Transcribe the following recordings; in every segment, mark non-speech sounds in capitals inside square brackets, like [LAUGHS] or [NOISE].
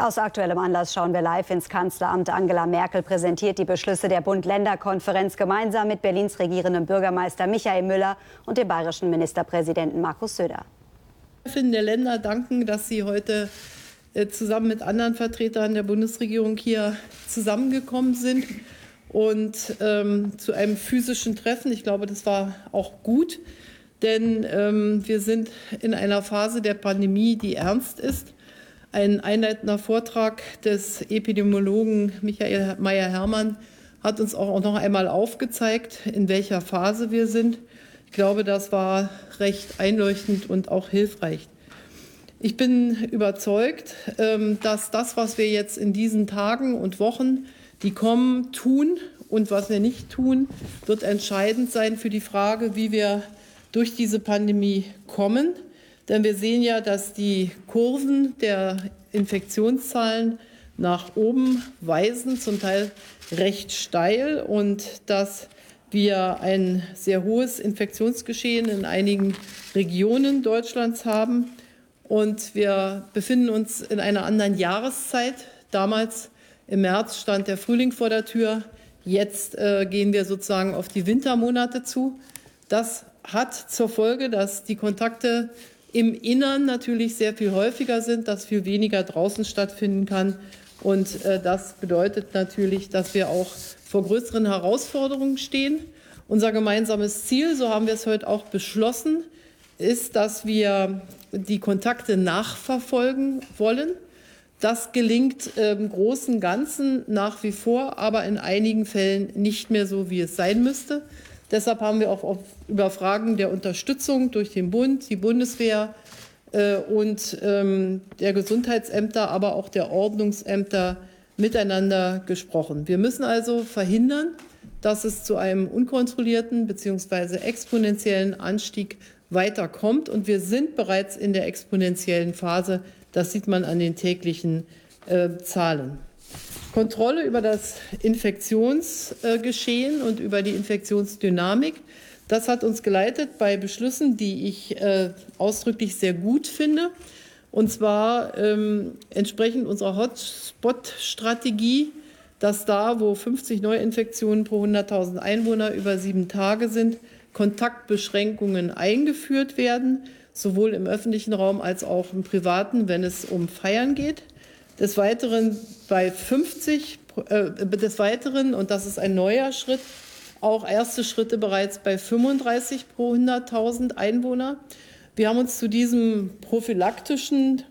Aus aktuellem Anlass schauen wir live ins Kanzleramt. Angela Merkel präsentiert die Beschlüsse der Bund-Länder-Konferenz gemeinsam mit Berlins regierendem Bürgermeister Michael Müller und dem bayerischen Ministerpräsidenten Markus Söder. Chefinnen der Länder danken, dass sie heute äh, zusammen mit anderen Vertretern der Bundesregierung hier zusammengekommen sind und ähm, zu einem physischen Treffen. Ich glaube, das war auch gut, denn ähm, wir sind in einer Phase der Pandemie, die ernst ist. Ein einleitender Vortrag des Epidemiologen Michael Meyer-Hermann hat uns auch noch einmal aufgezeigt, in welcher Phase wir sind. Ich glaube, das war recht einleuchtend und auch hilfreich. Ich bin überzeugt, ähm, dass das, was wir jetzt in diesen Tagen und Wochen, die kommen, tun und was wir nicht tun, wird entscheidend sein für die Frage, wie wir durch diese Pandemie kommen. Denn wir sehen ja, dass die Kurven der Infektionszahlen nach oben weisen, zum Teil recht steil und dass wir ein sehr hohes Infektionsgeschehen in einigen Regionen Deutschlands haben. Und wir befinden uns in einer anderen Jahreszeit. Damals im März stand der Frühling vor der Tür. Jetzt äh, gehen wir sozusagen auf die Wintermonate zu. Das hat zur Folge, dass die Kontakte im Innern natürlich sehr viel häufiger sind, dass viel weniger draußen stattfinden kann. Und äh, das bedeutet natürlich, dass wir auch vor größeren Herausforderungen stehen. Unser gemeinsames Ziel, so haben wir es heute auch beschlossen, ist, dass wir die Kontakte nachverfolgen wollen. Das gelingt im Großen und Ganzen nach wie vor, aber in einigen Fällen nicht mehr so, wie es sein müsste. Deshalb haben wir auch über Fragen der Unterstützung durch den Bund, die Bundeswehr äh, und ähm, der Gesundheitsämter, aber auch der Ordnungsämter miteinander gesprochen. Wir müssen also verhindern, dass es zu einem unkontrollierten bzw. exponentiellen Anstieg weiterkommt. Und wir sind bereits in der exponentiellen Phase. Das sieht man an den täglichen äh, Zahlen. Kontrolle über das Infektionsgeschehen und über die Infektionsdynamik. Das hat uns geleitet bei Beschlüssen, die ich äh, ausdrücklich sehr gut finde. Und zwar ähm, entsprechend unserer Hotspot-Strategie, dass da, wo 50 Neuinfektionen pro 100.000 Einwohner über sieben Tage sind, Kontaktbeschränkungen eingeführt werden, sowohl im öffentlichen Raum als auch im privaten, wenn es um Feiern geht. Des Weiteren bei 50, äh, des Weiteren, und das ist ein neuer Schritt, auch erste Schritte bereits bei 35 pro 100.000 Einwohner. Wir haben uns zu diesem prophylaktischen,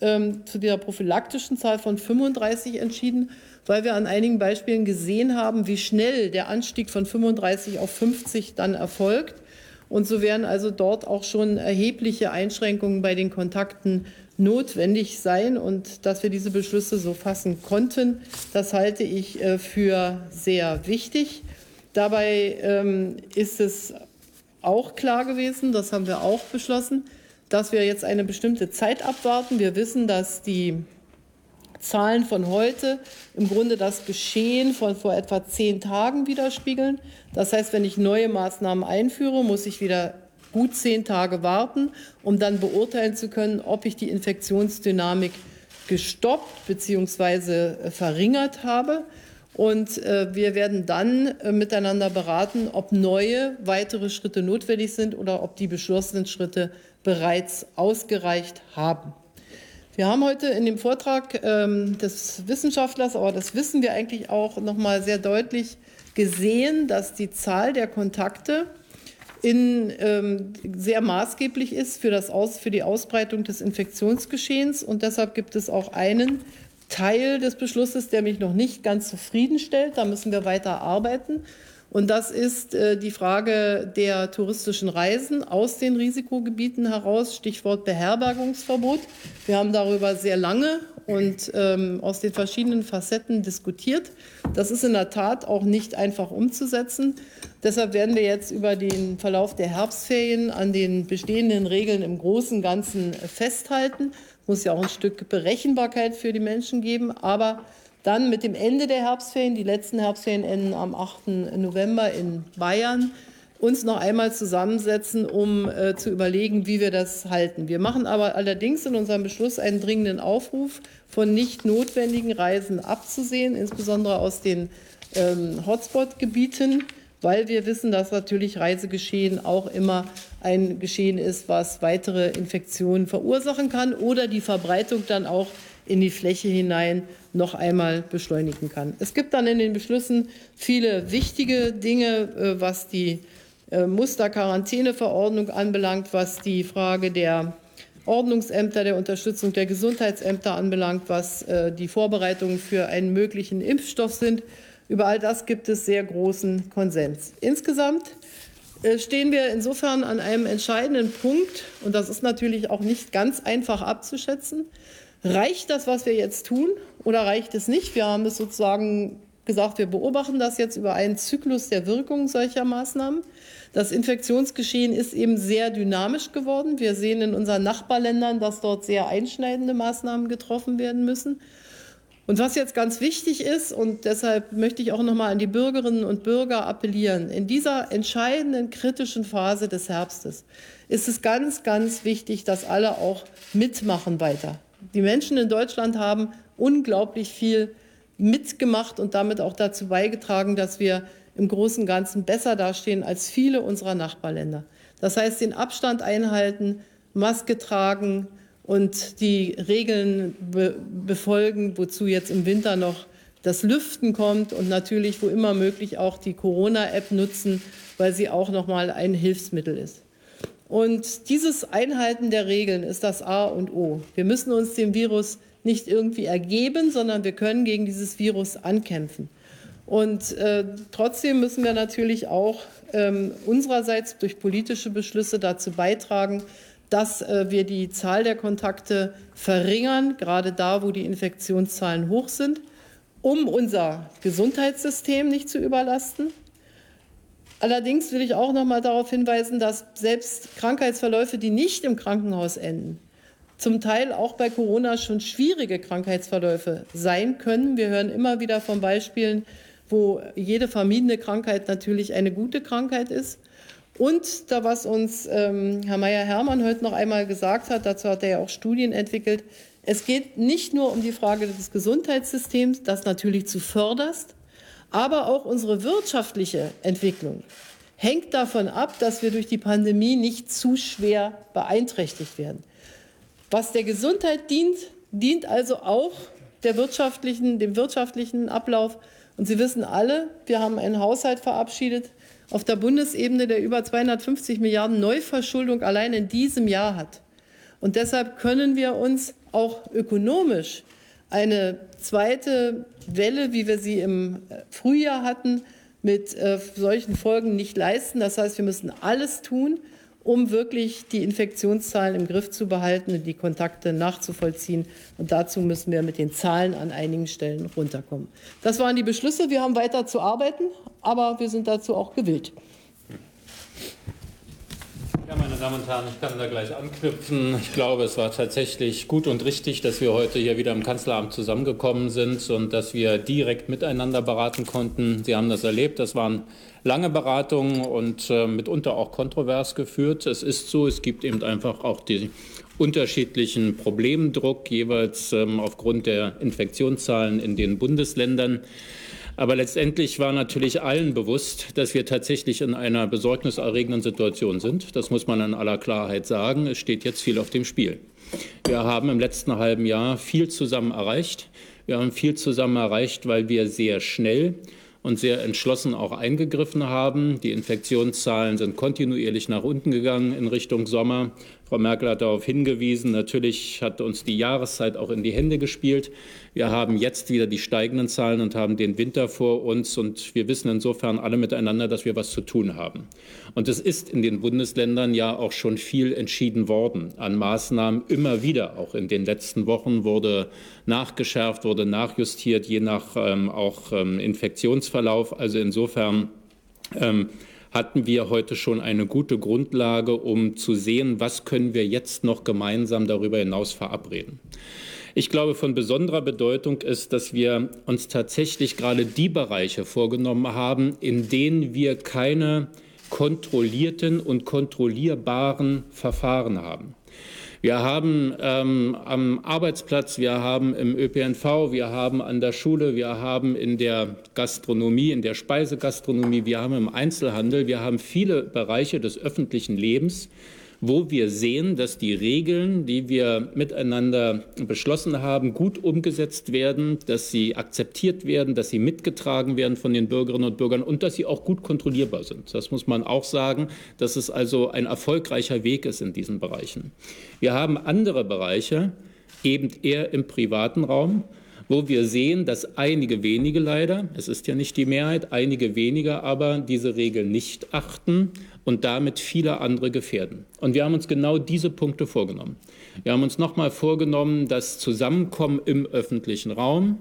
ähm, zu dieser prophylaktischen Zahl von 35 entschieden, weil wir an einigen Beispielen gesehen haben, wie schnell der Anstieg von 35 auf 50 dann erfolgt. Und so werden also dort auch schon erhebliche Einschränkungen bei den Kontakten notwendig sein. Und dass wir diese Beschlüsse so fassen konnten, das halte ich äh, für sehr wichtig. Dabei ähm, ist es auch klar gewesen, das haben wir auch beschlossen, dass wir jetzt eine bestimmte Zeit abwarten. Wir wissen, dass die Zahlen von heute im Grunde das Geschehen von vor etwa zehn Tagen widerspiegeln. Das heißt, wenn ich neue Maßnahmen einführe, muss ich wieder gut zehn Tage warten, um dann beurteilen zu können, ob ich die Infektionsdynamik gestoppt bzw. Äh, verringert habe. Und äh, wir werden dann äh, miteinander beraten, ob neue weitere Schritte notwendig sind oder ob die beschlossenen Schritte bereits ausgereicht haben. Wir haben heute in dem Vortrag ähm, des Wissenschaftlers, aber das wissen wir eigentlich auch noch mal sehr deutlich gesehen, dass die Zahl der Kontakte in, ähm, sehr maßgeblich ist für, das Aus, für die Ausbreitung des Infektionsgeschehens. Und deshalb gibt es auch einen Teil des Beschlusses, der mich noch nicht ganz zufriedenstellt. Da müssen wir weiter arbeiten. Und das ist äh, die Frage der touristischen Reisen aus den Risikogebieten heraus, Stichwort Beherbergungsverbot. Wir haben darüber sehr lange und ähm, aus den verschiedenen Facetten diskutiert. Das ist in der Tat auch nicht einfach umzusetzen. Deshalb werden wir jetzt über den Verlauf der Herbstferien an den bestehenden Regeln im Großen und Ganzen festhalten. Es muss ja auch ein Stück Berechenbarkeit für die Menschen geben, aber dann mit dem Ende der Herbstferien, die letzten Herbstferien enden am 8. November in Bayern, uns noch einmal zusammensetzen, um äh, zu überlegen, wie wir das halten. Wir machen aber allerdings in unserem Beschluss einen dringenden Aufruf, von nicht notwendigen Reisen abzusehen, insbesondere aus den ähm, Hotspot-Gebieten, weil wir wissen, dass natürlich Reisegeschehen auch immer ein Geschehen ist, was weitere Infektionen verursachen kann oder die Verbreitung dann auch in die Fläche hinein noch einmal beschleunigen kann. Es gibt dann in den Beschlüssen viele wichtige Dinge, äh, was die Musterquarantäneverordnung anbelangt, was die Frage der Ordnungsämter, der Unterstützung der Gesundheitsämter anbelangt, was äh, die Vorbereitungen für einen möglichen Impfstoff sind. Über all das gibt es sehr großen Konsens. Insgesamt äh, stehen wir insofern an einem entscheidenden Punkt, und das ist natürlich auch nicht ganz einfach abzuschätzen. Reicht das, was wir jetzt tun, oder reicht es nicht? Wir haben es sozusagen gesagt, wir beobachten das jetzt über einen Zyklus der Wirkung solcher Maßnahmen. Das Infektionsgeschehen ist eben sehr dynamisch geworden. Wir sehen in unseren Nachbarländern, dass dort sehr einschneidende Maßnahmen getroffen werden müssen. Und was jetzt ganz wichtig ist, und deshalb möchte ich auch noch mal an die Bürgerinnen und Bürger appellieren, in dieser entscheidenden kritischen Phase des Herbstes ist es ganz, ganz wichtig, dass alle auch mitmachen weiter. Die Menschen in Deutschland haben unglaublich viel mitgemacht und damit auch dazu beigetragen, dass wir im Großen und Ganzen besser dastehen als viele unserer Nachbarländer. Das heißt, den Abstand einhalten, Maske tragen und die Regeln be befolgen, wozu jetzt im Winter noch das Lüften kommt und natürlich, wo immer möglich, auch die Corona-App nutzen, weil sie auch noch mal ein Hilfsmittel ist. Und dieses Einhalten der Regeln ist das A und O. Wir müssen uns dem Virus nicht irgendwie ergeben, sondern wir können gegen dieses Virus ankämpfen. Und äh, trotzdem müssen wir natürlich auch ähm, unsererseits durch politische Beschlüsse dazu beitragen, dass äh, wir die Zahl der Kontakte verringern, gerade da, wo die Infektionszahlen hoch sind, um unser Gesundheitssystem nicht zu überlasten. Allerdings will ich auch noch mal darauf hinweisen, dass selbst Krankheitsverläufe, die nicht im Krankenhaus enden, zum Teil auch bei Corona schon schwierige Krankheitsverläufe sein können. Wir hören immer wieder von Beispielen, wo jede vermiedene Krankheit natürlich eine gute Krankheit ist. Und da, was uns ähm, Herr Mayer-Hermann heute noch einmal gesagt hat, dazu hat er ja auch Studien entwickelt, es geht nicht nur um die Frage des Gesundheitssystems, das natürlich zu förderst, aber auch unsere wirtschaftliche Entwicklung hängt davon ab, dass wir durch die Pandemie nicht zu schwer beeinträchtigt werden. Was der Gesundheit dient, dient also auch der wirtschaftlichen, dem wirtschaftlichen Ablauf und Sie wissen alle, wir haben einen Haushalt verabschiedet auf der Bundesebene, der über 250 Milliarden Neuverschuldung allein in diesem Jahr hat. Und deshalb können wir uns auch ökonomisch eine zweite Welle, wie wir sie im Frühjahr hatten, mit äh, solchen Folgen nicht leisten. Das heißt, wir müssen alles tun, um wirklich die Infektionszahlen im Griff zu behalten und die Kontakte nachzuvollziehen. Und dazu müssen wir mit den Zahlen an einigen Stellen runterkommen. Das waren die Beschlüsse. Wir haben weiter zu arbeiten, aber wir sind dazu auch gewillt. Ja, meine Damen und Herren, ich kann da gleich anknüpfen. Ich glaube, es war tatsächlich gut und richtig, dass wir heute hier wieder im Kanzleramt zusammengekommen sind und dass wir direkt miteinander beraten konnten. Sie haben das erlebt. Das waren lange Beratungen und äh, mitunter auch kontrovers geführt. Es ist so, es gibt eben einfach auch die unterschiedlichen Problemdruck jeweils ähm, aufgrund der Infektionszahlen in den Bundesländern. Aber letztendlich war natürlich allen bewusst, dass wir tatsächlich in einer besorgniserregenden Situation sind. Das muss man in aller Klarheit sagen. Es steht jetzt viel auf dem Spiel. Wir haben im letzten halben Jahr viel zusammen erreicht. Wir haben viel zusammen erreicht, weil wir sehr schnell und sehr entschlossen auch eingegriffen haben. Die Infektionszahlen sind kontinuierlich nach unten gegangen in Richtung Sommer. Frau Merkel hat darauf hingewiesen. Natürlich hat uns die Jahreszeit auch in die Hände gespielt. Wir haben jetzt wieder die steigenden Zahlen und haben den Winter vor uns. Und wir wissen insofern alle miteinander, dass wir was zu tun haben. Und es ist in den Bundesländern ja auch schon viel entschieden worden an Maßnahmen. Immer wieder, auch in den letzten Wochen, wurde nachgeschärft, wurde nachjustiert, je nach ähm, auch ähm, Infektionsverlauf. Also insofern ähm, hatten wir heute schon eine gute Grundlage, um zu sehen, was können wir jetzt noch gemeinsam darüber hinaus verabreden. Ich glaube, von besonderer Bedeutung ist, dass wir uns tatsächlich gerade die Bereiche vorgenommen haben, in denen wir keine kontrollierten und kontrollierbaren Verfahren haben. Wir haben ähm, am Arbeitsplatz, wir haben im ÖPNV, wir haben an der Schule, wir haben in der Gastronomie, in der Speisegastronomie, wir haben im Einzelhandel, wir haben viele Bereiche des öffentlichen Lebens, wo wir sehen, dass die Regeln, die wir miteinander beschlossen haben, gut umgesetzt werden, dass sie akzeptiert werden, dass sie mitgetragen werden von den Bürgerinnen und Bürgern und dass sie auch gut kontrollierbar sind. Das muss man auch sagen, dass es also ein erfolgreicher Weg ist in diesen Bereichen. Wir haben andere Bereiche, eben eher im privaten Raum, wo wir sehen, dass einige wenige leider, es ist ja nicht die Mehrheit, einige wenige aber diese Regeln nicht achten und damit viele andere gefährden. Und wir haben uns genau diese Punkte vorgenommen. Wir haben uns nochmal vorgenommen, das Zusammenkommen im öffentlichen Raum,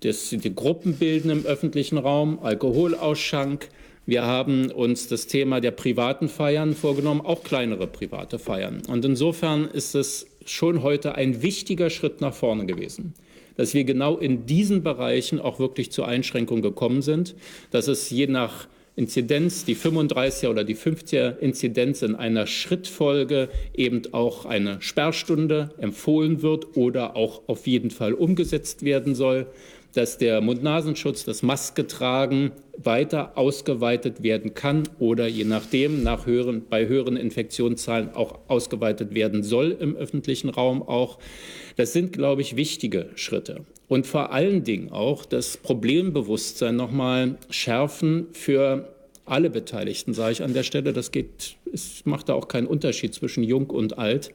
das, die Gruppen bilden im öffentlichen Raum, Alkoholausschank, wir haben uns das Thema der privaten Feiern vorgenommen, auch kleinere private Feiern. Und insofern ist es schon heute ein wichtiger Schritt nach vorne gewesen dass wir genau in diesen Bereichen auch wirklich zur Einschränkung gekommen sind, dass es je nach Inzidenz, die 35er oder die 50er Inzidenz in einer Schrittfolge eben auch eine Sperrstunde empfohlen wird oder auch auf jeden Fall umgesetzt werden soll, dass der Mund-Nasenschutz, das Masketragen weiter ausgeweitet werden kann oder je nachdem nach höheren, bei höheren Infektionszahlen auch ausgeweitet werden soll im öffentlichen Raum auch. Das sind, glaube ich, wichtige Schritte. Und vor allen Dingen auch das Problembewusstsein nochmal schärfen für alle Beteiligten, sage ich an der Stelle. Das geht, es macht da auch keinen Unterschied zwischen jung und alt.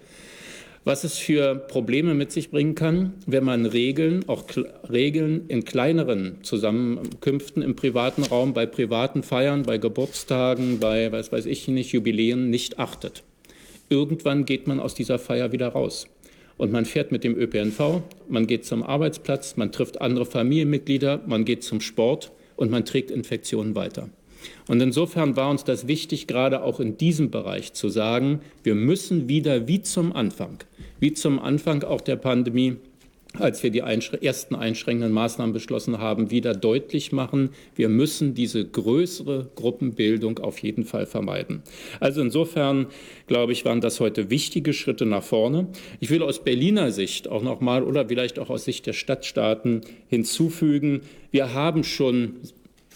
Was es für Probleme mit sich bringen kann, wenn man Regeln, auch Regeln in kleineren Zusammenkünften im privaten Raum, bei privaten Feiern, bei Geburtstagen, bei, was weiß ich nicht, Jubiläen nicht achtet. Irgendwann geht man aus dieser Feier wieder raus und man fährt mit dem ÖPNV, man geht zum Arbeitsplatz, man trifft andere Familienmitglieder, man geht zum Sport und man trägt Infektionen weiter. Und insofern war uns das wichtig, gerade auch in diesem Bereich zu sagen, wir müssen wieder wie zum Anfang, wie zum Anfang auch der Pandemie, als wir die ersten einschränkenden Maßnahmen beschlossen haben, wieder deutlich machen, wir müssen diese größere Gruppenbildung auf jeden Fall vermeiden. Also insofern, glaube ich, waren das heute wichtige Schritte nach vorne. Ich will aus Berliner Sicht auch noch mal oder vielleicht auch aus Sicht der Stadtstaaten hinzufügen, wir haben schon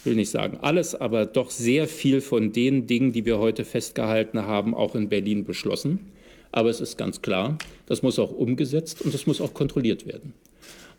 will nicht sagen alles, aber doch sehr viel von den Dingen, die wir heute festgehalten haben, auch in Berlin beschlossen. Aber es ist ganz klar, das muss auch umgesetzt und das muss auch kontrolliert werden.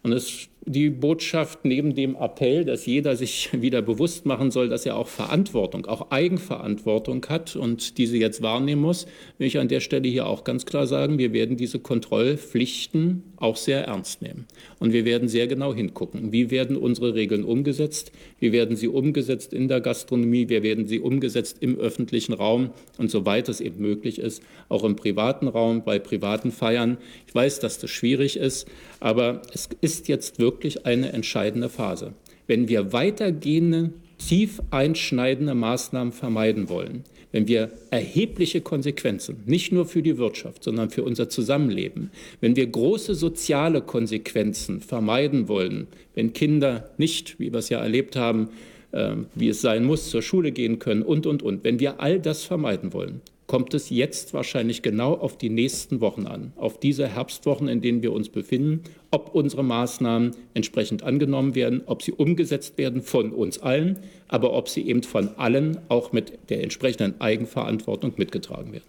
Und es die Botschaft neben dem Appell, dass jeder sich [LAUGHS] wieder bewusst machen soll, dass er auch Verantwortung, auch Eigenverantwortung hat und diese jetzt wahrnehmen muss, will ich an der Stelle hier auch ganz klar sagen, wir werden diese Kontrollpflichten auch sehr ernst nehmen. Und wir werden sehr genau hingucken, wie werden unsere Regeln umgesetzt, wie werden sie umgesetzt in der Gastronomie, wie werden sie umgesetzt im öffentlichen Raum und soweit es eben möglich ist, auch im privaten Raum, bei privaten Feiern. Ich weiß, dass das schwierig ist, aber es ist jetzt wirklich wirklich eine entscheidende Phase. Wenn wir weitergehende, tief einschneidende Maßnahmen vermeiden wollen, wenn wir erhebliche Konsequenzen, nicht nur für die Wirtschaft, sondern für unser Zusammenleben, wenn wir große soziale Konsequenzen vermeiden wollen, wenn Kinder nicht, wie wir es ja erlebt haben, äh, wie es sein muss, zur Schule gehen können und, und, und, wenn wir all das vermeiden wollen, kommt es jetzt wahrscheinlich genau auf die nächsten Wochen an, auf diese Herbstwochen, in denen wir uns befinden, ob unsere Maßnahmen entsprechend angenommen werden, ob sie umgesetzt werden von uns allen, aber ob sie eben von allen auch mit der entsprechenden Eigenverantwortung mitgetragen werden.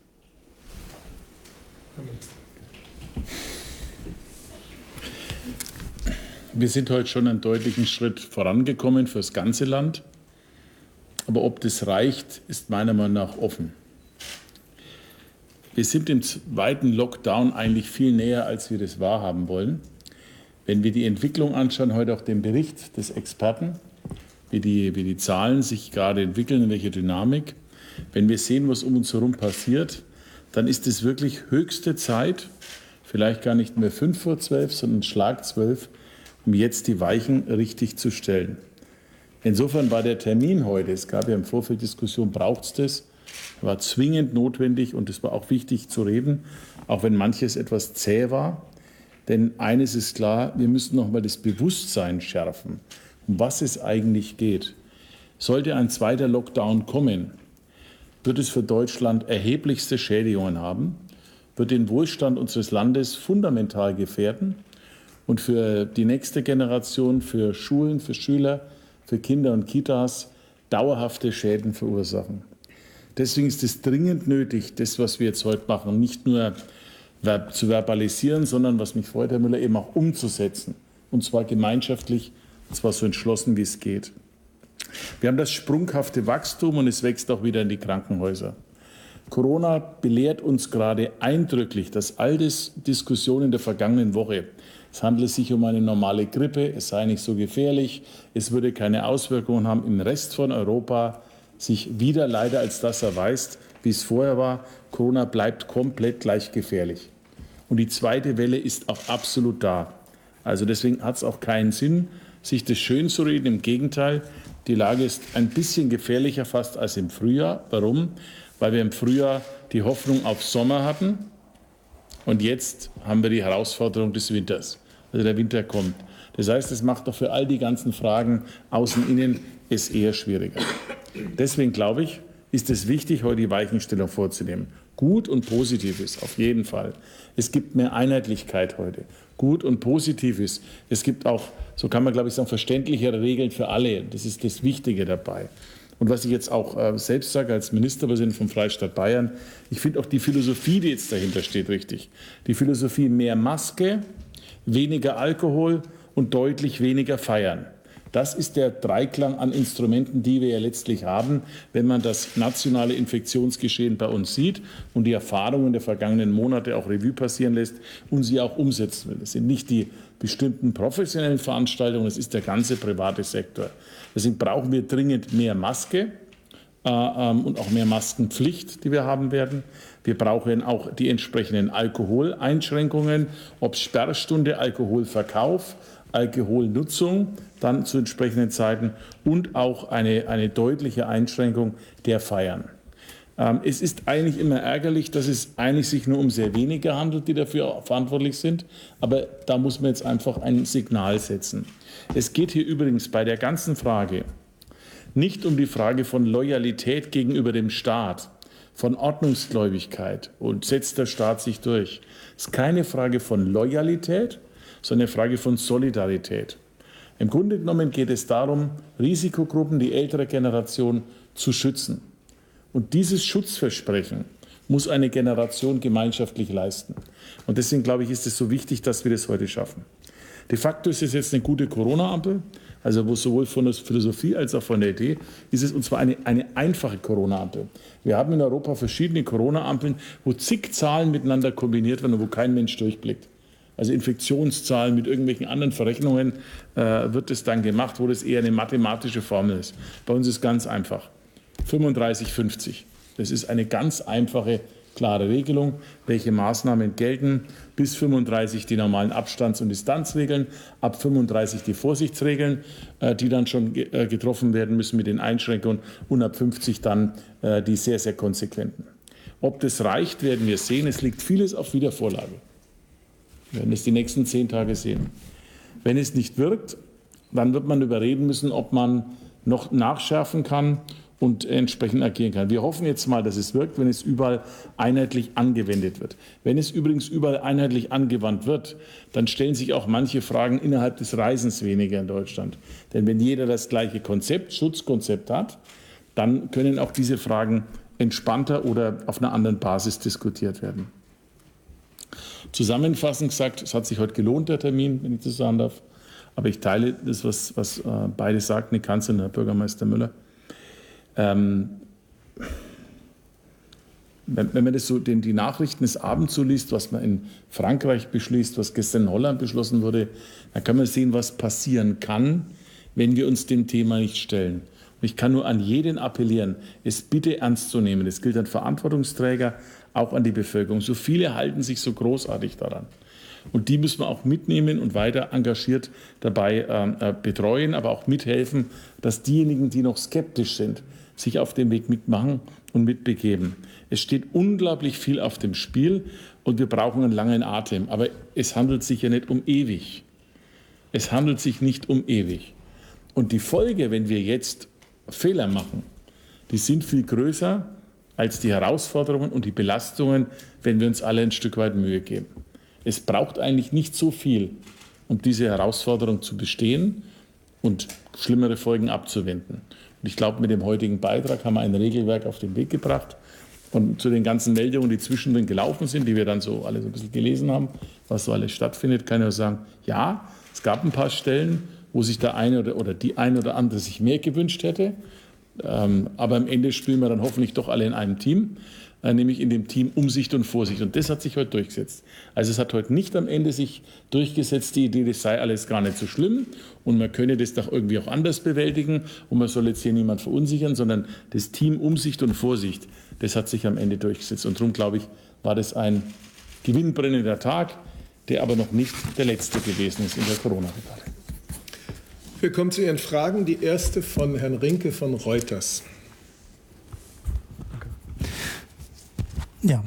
Wir sind heute schon einen deutlichen Schritt vorangekommen für das ganze Land. Aber ob das reicht, ist meiner Meinung nach offen. Wir sind im zweiten Lockdown eigentlich viel näher, als wir das wahrhaben wollen. Wenn wir die Entwicklung anschauen, heute auch den Bericht des Experten, wie die, wie die Zahlen sich gerade entwickeln, in welcher Dynamik, wenn wir sehen, was um uns herum passiert, dann ist es wirklich höchste Zeit, vielleicht gar nicht mehr fünf vor zwölf, sondern Schlag zwölf, um jetzt die Weichen richtig zu stellen. Insofern war der Termin heute, es gab ja im Vorfeld Diskussion, braucht es das, war zwingend notwendig und es war auch wichtig zu reden, auch wenn manches etwas zäh war. Denn eines ist klar, wir müssen nochmal das Bewusstsein schärfen, um was es eigentlich geht. Sollte ein zweiter Lockdown kommen, wird es für Deutschland erheblichste Schädigungen haben, wird den Wohlstand unseres Landes fundamental gefährden und für die nächste Generation, für Schulen, für Schüler, für Kinder und Kitas dauerhafte Schäden verursachen. Deswegen ist es dringend nötig, das, was wir jetzt heute machen, nicht nur zu verbalisieren, sondern, was mich freut, Herr Müller, eben auch umzusetzen. Und zwar gemeinschaftlich, und zwar so entschlossen, wie es geht. Wir haben das sprunghafte Wachstum und es wächst auch wieder in die Krankenhäuser. Corona belehrt uns gerade eindrücklich, dass all das Diskussionen der vergangenen Woche, es handelt sich um eine normale Grippe, es sei nicht so gefährlich, es würde keine Auswirkungen haben, im Rest von Europa sich wieder leider als das erweist, wie es vorher war. Corona bleibt komplett gleich gefährlich. Und die zweite Welle ist auch absolut da. Also deswegen hat es auch keinen Sinn, sich das schön zu reden. Im Gegenteil, die Lage ist ein bisschen gefährlicher fast als im Frühjahr. Warum? Weil wir im Frühjahr die Hoffnung auf Sommer hatten und jetzt haben wir die Herausforderung des Winters. Also der Winter kommt. Das heißt, es macht doch für all die ganzen Fragen außen, innen es eher schwieriger. Deswegen glaube ich, ist es wichtig, heute die Weichenstellung vorzunehmen. Gut und positiv ist, auf jeden Fall. Es gibt mehr Einheitlichkeit heute. Gut und positiv ist. Es gibt auch, so kann man glaube ich sagen, verständlichere Regeln für alle. Das ist das Wichtige dabei. Und was ich jetzt auch äh, selbst sage als Ministerpräsident vom Freistaat Bayern, ich finde auch die Philosophie, die jetzt dahinter steht, richtig. Die Philosophie mehr Maske, weniger Alkohol und deutlich weniger Feiern. Das ist der Dreiklang an Instrumenten, die wir ja letztlich haben, wenn man das nationale Infektionsgeschehen bei uns sieht und die Erfahrungen der vergangenen Monate auch Revue passieren lässt und sie auch umsetzen will. Das sind nicht die bestimmten professionellen Veranstaltungen, das ist der ganze private Sektor. Deswegen brauchen wir dringend mehr Maske äh, ähm, und auch mehr Maskenpflicht, die wir haben werden. Wir brauchen auch die entsprechenden Alkoholeinschränkungen, ob Sperrstunde, Alkoholverkauf, Alkoholnutzung dann zu entsprechenden Zeiten und auch eine, eine deutliche Einschränkung der Feiern. Ähm, es ist eigentlich immer ärgerlich, dass es eigentlich sich nur um sehr wenige handelt, die dafür verantwortlich sind. Aber da muss man jetzt einfach ein Signal setzen. Es geht hier übrigens bei der ganzen Frage nicht um die Frage von Loyalität gegenüber dem Staat, von Ordnungsgläubigkeit und setzt der Staat sich durch. Es ist keine Frage von Loyalität, sondern eine Frage von Solidarität. Im Grunde genommen geht es darum, Risikogruppen, die ältere Generation zu schützen. Und dieses Schutzversprechen muss eine Generation gemeinschaftlich leisten. Und deswegen glaube ich, ist es so wichtig, dass wir das heute schaffen. De facto ist es jetzt eine gute Corona-Ampel, also wo sowohl von der Philosophie als auch von der Idee ist es, und zwar eine, eine einfache Corona-Ampel. Wir haben in Europa verschiedene Corona-Ampeln, wo zig Zahlen miteinander kombiniert werden und wo kein Mensch durchblickt also Infektionszahlen mit irgendwelchen anderen Verrechnungen, äh, wird es dann gemacht, wo das eher eine mathematische Formel ist. Bei uns ist ganz einfach. 35, 50. Das ist eine ganz einfache, klare Regelung, welche Maßnahmen gelten. Bis 35 die normalen Abstands- und Distanzregeln, ab 35 die Vorsichtsregeln, äh, die dann schon äh, getroffen werden müssen mit den Einschränkungen und ab 50 dann äh, die sehr, sehr konsequenten. Ob das reicht, werden wir sehen. Es liegt vieles auf Wiedervorlage. Wir werden es die nächsten zehn Tage sehen. Wenn es nicht wirkt, dann wird man überreden müssen, ob man noch nachschärfen kann und entsprechend agieren kann. Wir hoffen jetzt mal, dass es wirkt, wenn es überall einheitlich angewendet wird. Wenn es übrigens überall einheitlich angewandt wird, dann stellen sich auch manche Fragen innerhalb des Reisens weniger in Deutschland. Denn wenn jeder das gleiche Konzept, Schutzkonzept hat, dann können auch diese Fragen entspannter oder auf einer anderen Basis diskutiert werden. Zusammenfassend gesagt, es hat sich heute gelohnt, der Termin, wenn ich das sagen darf. Aber ich teile das, was, was äh, beide sagten, die Kanzlerin Herr Bürgermeister Müller. Ähm, wenn, wenn, man das so den, die Nachrichten des Abends so liest, was man in Frankreich beschließt, was gestern in Holland beschlossen wurde, dann kann man sehen, was passieren kann, wenn wir uns dem Thema nicht stellen. Ich kann nur an jeden appellieren, es bitte ernst zu nehmen. Das gilt an Verantwortungsträger, auch an die Bevölkerung. So viele halten sich so großartig daran. Und die müssen wir auch mitnehmen und weiter engagiert dabei ähm, äh, betreuen, aber auch mithelfen, dass diejenigen, die noch skeptisch sind, sich auf den Weg mitmachen und mitbegeben. Es steht unglaublich viel auf dem Spiel und wir brauchen einen langen Atem. Aber es handelt sich ja nicht um ewig. Es handelt sich nicht um ewig. Und die Folge, wenn wir jetzt Fehler machen, die sind viel größer, als die Herausforderungen und die Belastungen, wenn wir uns alle ein Stück weit Mühe geben. Es braucht eigentlich nicht so viel, um diese Herausforderung zu bestehen und schlimmere Folgen abzuwenden. Und ich glaube, mit dem heutigen Beitrag haben wir ein Regelwerk auf den Weg gebracht. Und zu den ganzen Meldungen, die zwischendrin gelaufen sind, die wir dann so alle so ein bisschen gelesen haben, was so alles stattfindet, kann ich nur sagen, ja, es gab ein paar Stellen, wo sich der eine oder, oder die eine oder andere sich mehr gewünscht hätte. Ähm, aber am Ende spielen wir dann hoffentlich doch alle in einem Team, äh, nämlich in dem Team Umsicht und Vorsicht. Und das hat sich heute durchgesetzt. Also es hat heute nicht am Ende sich durchgesetzt, die Idee, das sei alles gar nicht so schlimm und man könne das doch irgendwie auch anders bewältigen und man soll jetzt hier niemand verunsichern, sondern das Team Umsicht und Vorsicht, das hat sich am Ende durchgesetzt. Und darum, glaube ich, war das ein gewinnbrennender Tag, der aber noch nicht der letzte gewesen ist in der Corona-Debatte. Wir kommen zu Ihren Fragen. Die erste von Herrn Rinke von Reuters. Ja,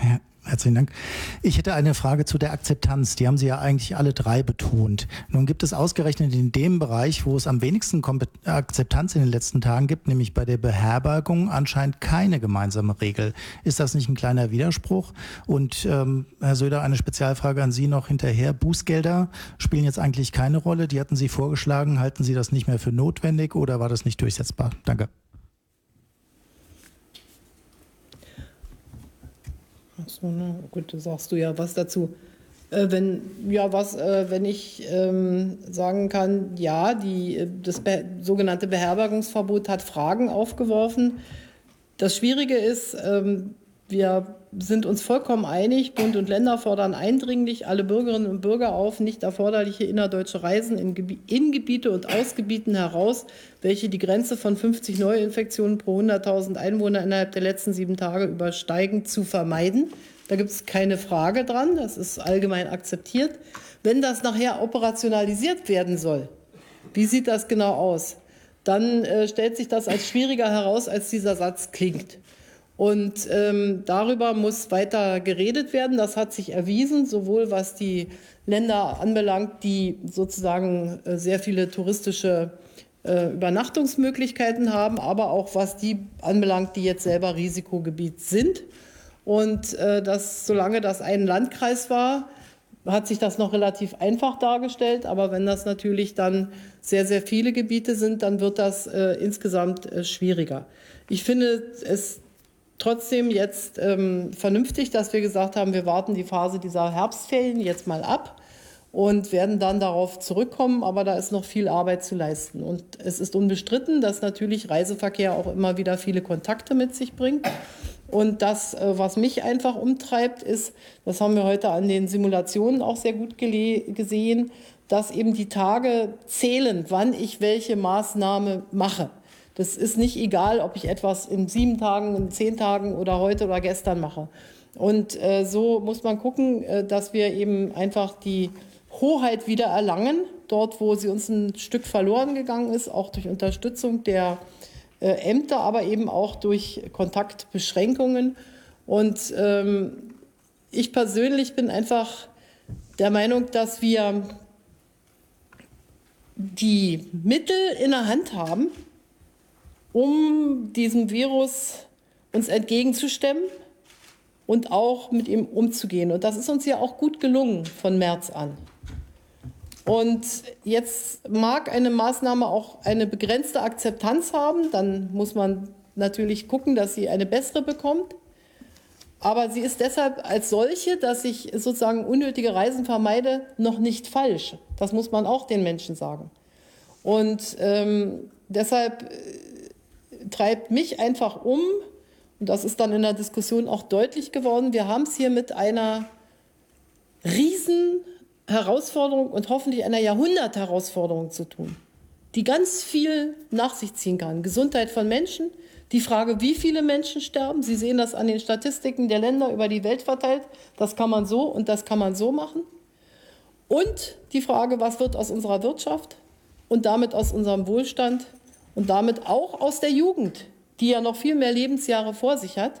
[LAUGHS] Herzlichen Dank. Ich hätte eine Frage zu der Akzeptanz. Die haben Sie ja eigentlich alle drei betont. Nun gibt es ausgerechnet in dem Bereich, wo es am wenigsten Akzeptanz in den letzten Tagen gibt, nämlich bei der Beherbergung, anscheinend keine gemeinsame Regel. Ist das nicht ein kleiner Widerspruch? Und ähm, Herr Söder, eine Spezialfrage an Sie noch hinterher. Bußgelder spielen jetzt eigentlich keine Rolle. Die hatten Sie vorgeschlagen. Halten Sie das nicht mehr für notwendig oder war das nicht durchsetzbar? Danke. Achso, na gut, da sagst du ja was dazu. Äh, wenn, ja, was, äh, wenn ich ähm, sagen kann, ja, die, äh, das be sogenannte Beherbergungsverbot hat Fragen aufgeworfen. Das Schwierige ist, ähm, wir sind uns vollkommen einig, Bund und Länder fordern eindringlich alle Bürgerinnen und Bürger auf, nicht erforderliche innerdeutsche Reisen in, Gebi in Gebiete und aus Gebieten heraus, welche die Grenze von 50 Neuinfektionen pro 100.000 Einwohner innerhalb der letzten sieben Tage übersteigen, zu vermeiden. Da gibt es keine Frage dran, das ist allgemein akzeptiert. Wenn das nachher operationalisiert werden soll, wie sieht das genau aus? Dann äh, stellt sich das als schwieriger heraus, als dieser Satz klingt. Und ähm, darüber muss weiter geredet werden. Das hat sich erwiesen, sowohl was die Länder anbelangt, die sozusagen äh, sehr viele touristische äh, Übernachtungsmöglichkeiten haben, aber auch was die anbelangt, die jetzt selber Risikogebiet sind. Und äh, das, solange das ein Landkreis war, hat sich das noch relativ einfach dargestellt. Aber wenn das natürlich dann sehr, sehr viele Gebiete sind, dann wird das äh, insgesamt äh, schwieriger. Ich finde es trotzdem jetzt ähm, vernünftig, dass wir gesagt haben, wir warten die Phase dieser Herbstferien jetzt mal ab und werden dann darauf zurückkommen. Aber da ist noch viel Arbeit zu leisten. Und es ist unbestritten, dass natürlich Reiseverkehr auch immer wieder viele Kontakte mit sich bringt. Und das, äh, was mich einfach umtreibt, ist, das haben wir heute an den Simulationen auch sehr gut gesehen, dass eben die Tage zählen, wann ich welche Maßnahme mache. Das ist nicht egal, ob ich etwas in sieben Tagen, in zehn Tagen oder heute oder gestern mache. Und äh, so muss man gucken, äh, dass wir eben einfach die Hoheit wieder erlangen, dort, wo sie uns ein Stück verloren gegangen ist, auch durch Unterstützung der äh, Ämter, aber eben auch durch Kontaktbeschränkungen. Und ähm, ich persönlich bin einfach der Meinung, dass wir die Mittel in der Hand haben, um diesem Virus uns entgegenzustemmen und auch mit ihm umzugehen. Und das ist uns ja auch gut gelungen von März an. Und jetzt mag eine Maßnahme auch eine begrenzte Akzeptanz haben, dann muss man natürlich gucken, dass sie eine bessere bekommt. Aber sie ist deshalb als solche, dass ich sozusagen unnötige Reisen vermeide, noch nicht falsch. Das muss man auch den Menschen sagen. Und ähm, deshalb treibt mich einfach um, und das ist dann in der Diskussion auch deutlich geworden, wir haben es hier mit einer riesen Herausforderung und hoffentlich einer Jahrhundertherausforderung zu tun, die ganz viel nach sich ziehen kann. Gesundheit von Menschen, die Frage, wie viele Menschen sterben. Sie sehen das an den Statistiken der Länder über die Welt verteilt. Das kann man so und das kann man so machen. Und die Frage, was wird aus unserer Wirtschaft und damit aus unserem Wohlstand und damit auch aus der Jugend, die ja noch viel mehr Lebensjahre vor sich hat.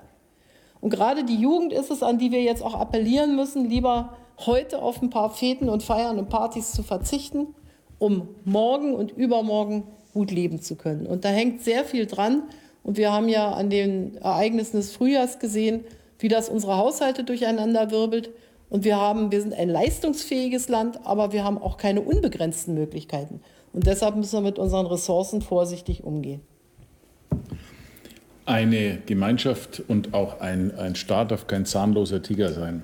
Und gerade die Jugend ist es, an die wir jetzt auch appellieren müssen, lieber heute auf ein paar Feten und Feiern und Partys zu verzichten, um morgen und übermorgen gut leben zu können. Und da hängt sehr viel dran. Und wir haben ja an den Ereignissen des Frühjahrs gesehen, wie das unsere Haushalte durcheinander wirbelt. Und wir, haben, wir sind ein leistungsfähiges Land, aber wir haben auch keine unbegrenzten Möglichkeiten. Und deshalb müssen wir mit unseren Ressourcen vorsichtig umgehen. Eine Gemeinschaft und auch ein, ein Staat darf kein zahnloser Tiger sein.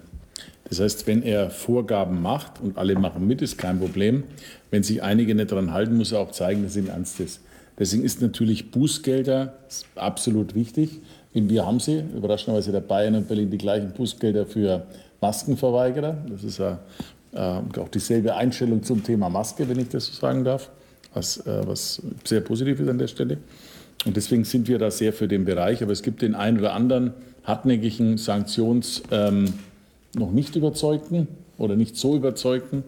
Das heißt, wenn er Vorgaben macht und alle machen mit, ist kein Problem. Wenn sich einige nicht daran halten, muss er auch zeigen, dass ihm ernst ist. Deswegen ist natürlich Bußgelder absolut wichtig. Wir haben sie, überraschenderweise der Bayern und Berlin, die gleichen Bußgelder für Maskenverweigerer. Das ist ja äh, auch dieselbe Einstellung zum Thema Maske, wenn ich das so sagen darf, was, äh, was sehr positiv ist an der Stelle. Und deswegen sind wir da sehr für den Bereich. Aber es gibt den einen oder anderen hartnäckigen Sanktions, ähm, noch nicht überzeugten oder nicht so überzeugten.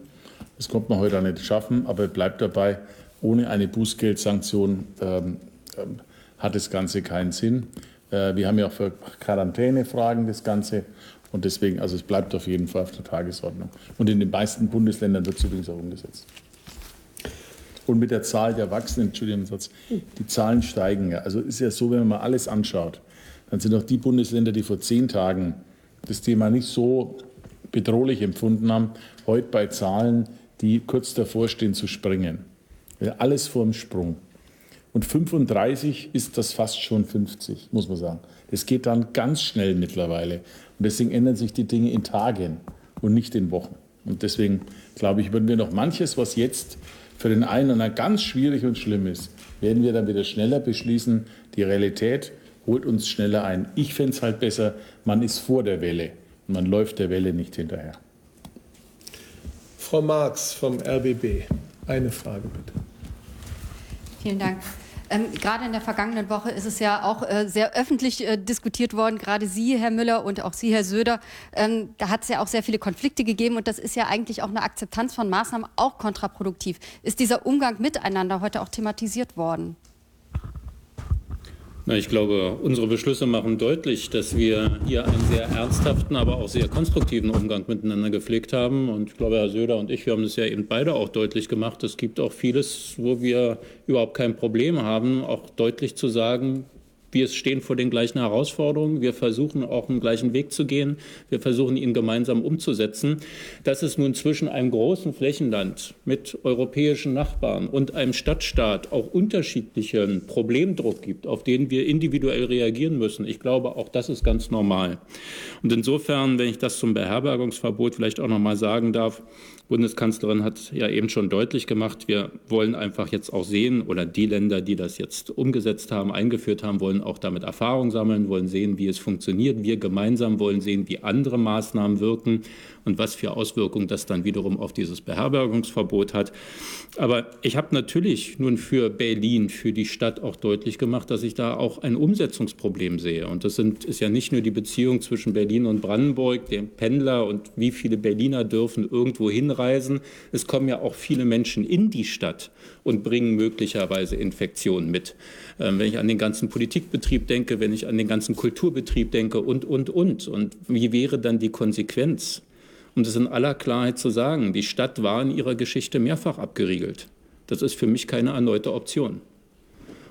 Das konnte man heute auch nicht schaffen, aber bleibt dabei, ohne eine Bußgeldsanktion ähm, ähm, hat das Ganze keinen Sinn. Äh, wir haben ja auch für Quarantänefragen das Ganze und deswegen, also es bleibt auf jeden Fall auf der Tagesordnung. Und in den meisten Bundesländern wird es übrigens auch umgesetzt. Und mit der Zahl der Erwachsenen, Entschuldigung, Satz, die Zahlen steigen ja. Also ist ja so, wenn man mal alles anschaut, dann sind auch die Bundesländer, die vor zehn Tagen das Thema nicht so bedrohlich empfunden haben, heute bei Zahlen, die kurz davor stehen zu springen. Alles vor dem Sprung. Und 35 ist das fast schon 50, muss man sagen. Das geht dann ganz schnell mittlerweile. Und deswegen ändern sich die Dinge in Tagen und nicht in Wochen. Und deswegen glaube ich, würden wir noch manches, was jetzt für den einen oder ganz schwierig und schlimm ist, werden wir dann wieder schneller beschließen. Die Realität holt uns schneller ein. Ich fände es halt besser, man ist vor der Welle und man läuft der Welle nicht hinterher. Frau Marx vom RBB, eine Frage bitte. Vielen Dank. Ähm, gerade in der vergangenen Woche ist es ja auch äh, sehr öffentlich äh, diskutiert worden, gerade Sie, Herr Müller, und auch Sie, Herr Söder. Ähm, da hat es ja auch sehr viele Konflikte gegeben und das ist ja eigentlich auch eine Akzeptanz von Maßnahmen auch kontraproduktiv. Ist dieser Umgang miteinander heute auch thematisiert worden? Ich glaube, unsere Beschlüsse machen deutlich, dass wir hier einen sehr ernsthaften, aber auch sehr konstruktiven Umgang miteinander gepflegt haben. Und ich glaube, Herr Söder und ich, wir haben das ja eben beide auch deutlich gemacht. Es gibt auch vieles, wo wir überhaupt kein Problem haben, auch deutlich zu sagen, wir stehen vor den gleichen Herausforderungen. Wir versuchen auch einen gleichen Weg zu gehen. Wir versuchen ihn gemeinsam umzusetzen. Dass es nun zwischen einem großen Flächenland mit europäischen Nachbarn und einem Stadtstaat auch unterschiedlichen Problemdruck gibt, auf den wir individuell reagieren müssen, ich glaube, auch das ist ganz normal. Und insofern, wenn ich das zum Beherbergungsverbot vielleicht auch noch mal sagen darf, Bundeskanzlerin hat ja eben schon deutlich gemacht, wir wollen einfach jetzt auch sehen, oder die Länder, die das jetzt umgesetzt haben, eingeführt haben, wollen auch damit Erfahrung sammeln, wollen sehen, wie es funktioniert. Wir gemeinsam wollen sehen, wie andere Maßnahmen wirken und was für Auswirkungen das dann wiederum auf dieses Beherbergungsverbot hat. Aber ich habe natürlich nun für Berlin, für die Stadt auch deutlich gemacht, dass ich da auch ein Umsetzungsproblem sehe. Und das sind, ist ja nicht nur die Beziehung zwischen Berlin und Brandenburg, dem Pendler und wie viele Berliner dürfen irgendwo hinreisen. Es kommen ja auch viele Menschen in die Stadt und bringen möglicherweise Infektionen mit. Ähm, wenn ich an den ganzen Politikbetrieb denke, wenn ich an den ganzen Kulturbetrieb denke und, und, und. Und wie wäre dann die Konsequenz? um das in aller Klarheit zu sagen, die Stadt war in ihrer Geschichte mehrfach abgeriegelt. Das ist für mich keine erneute Option.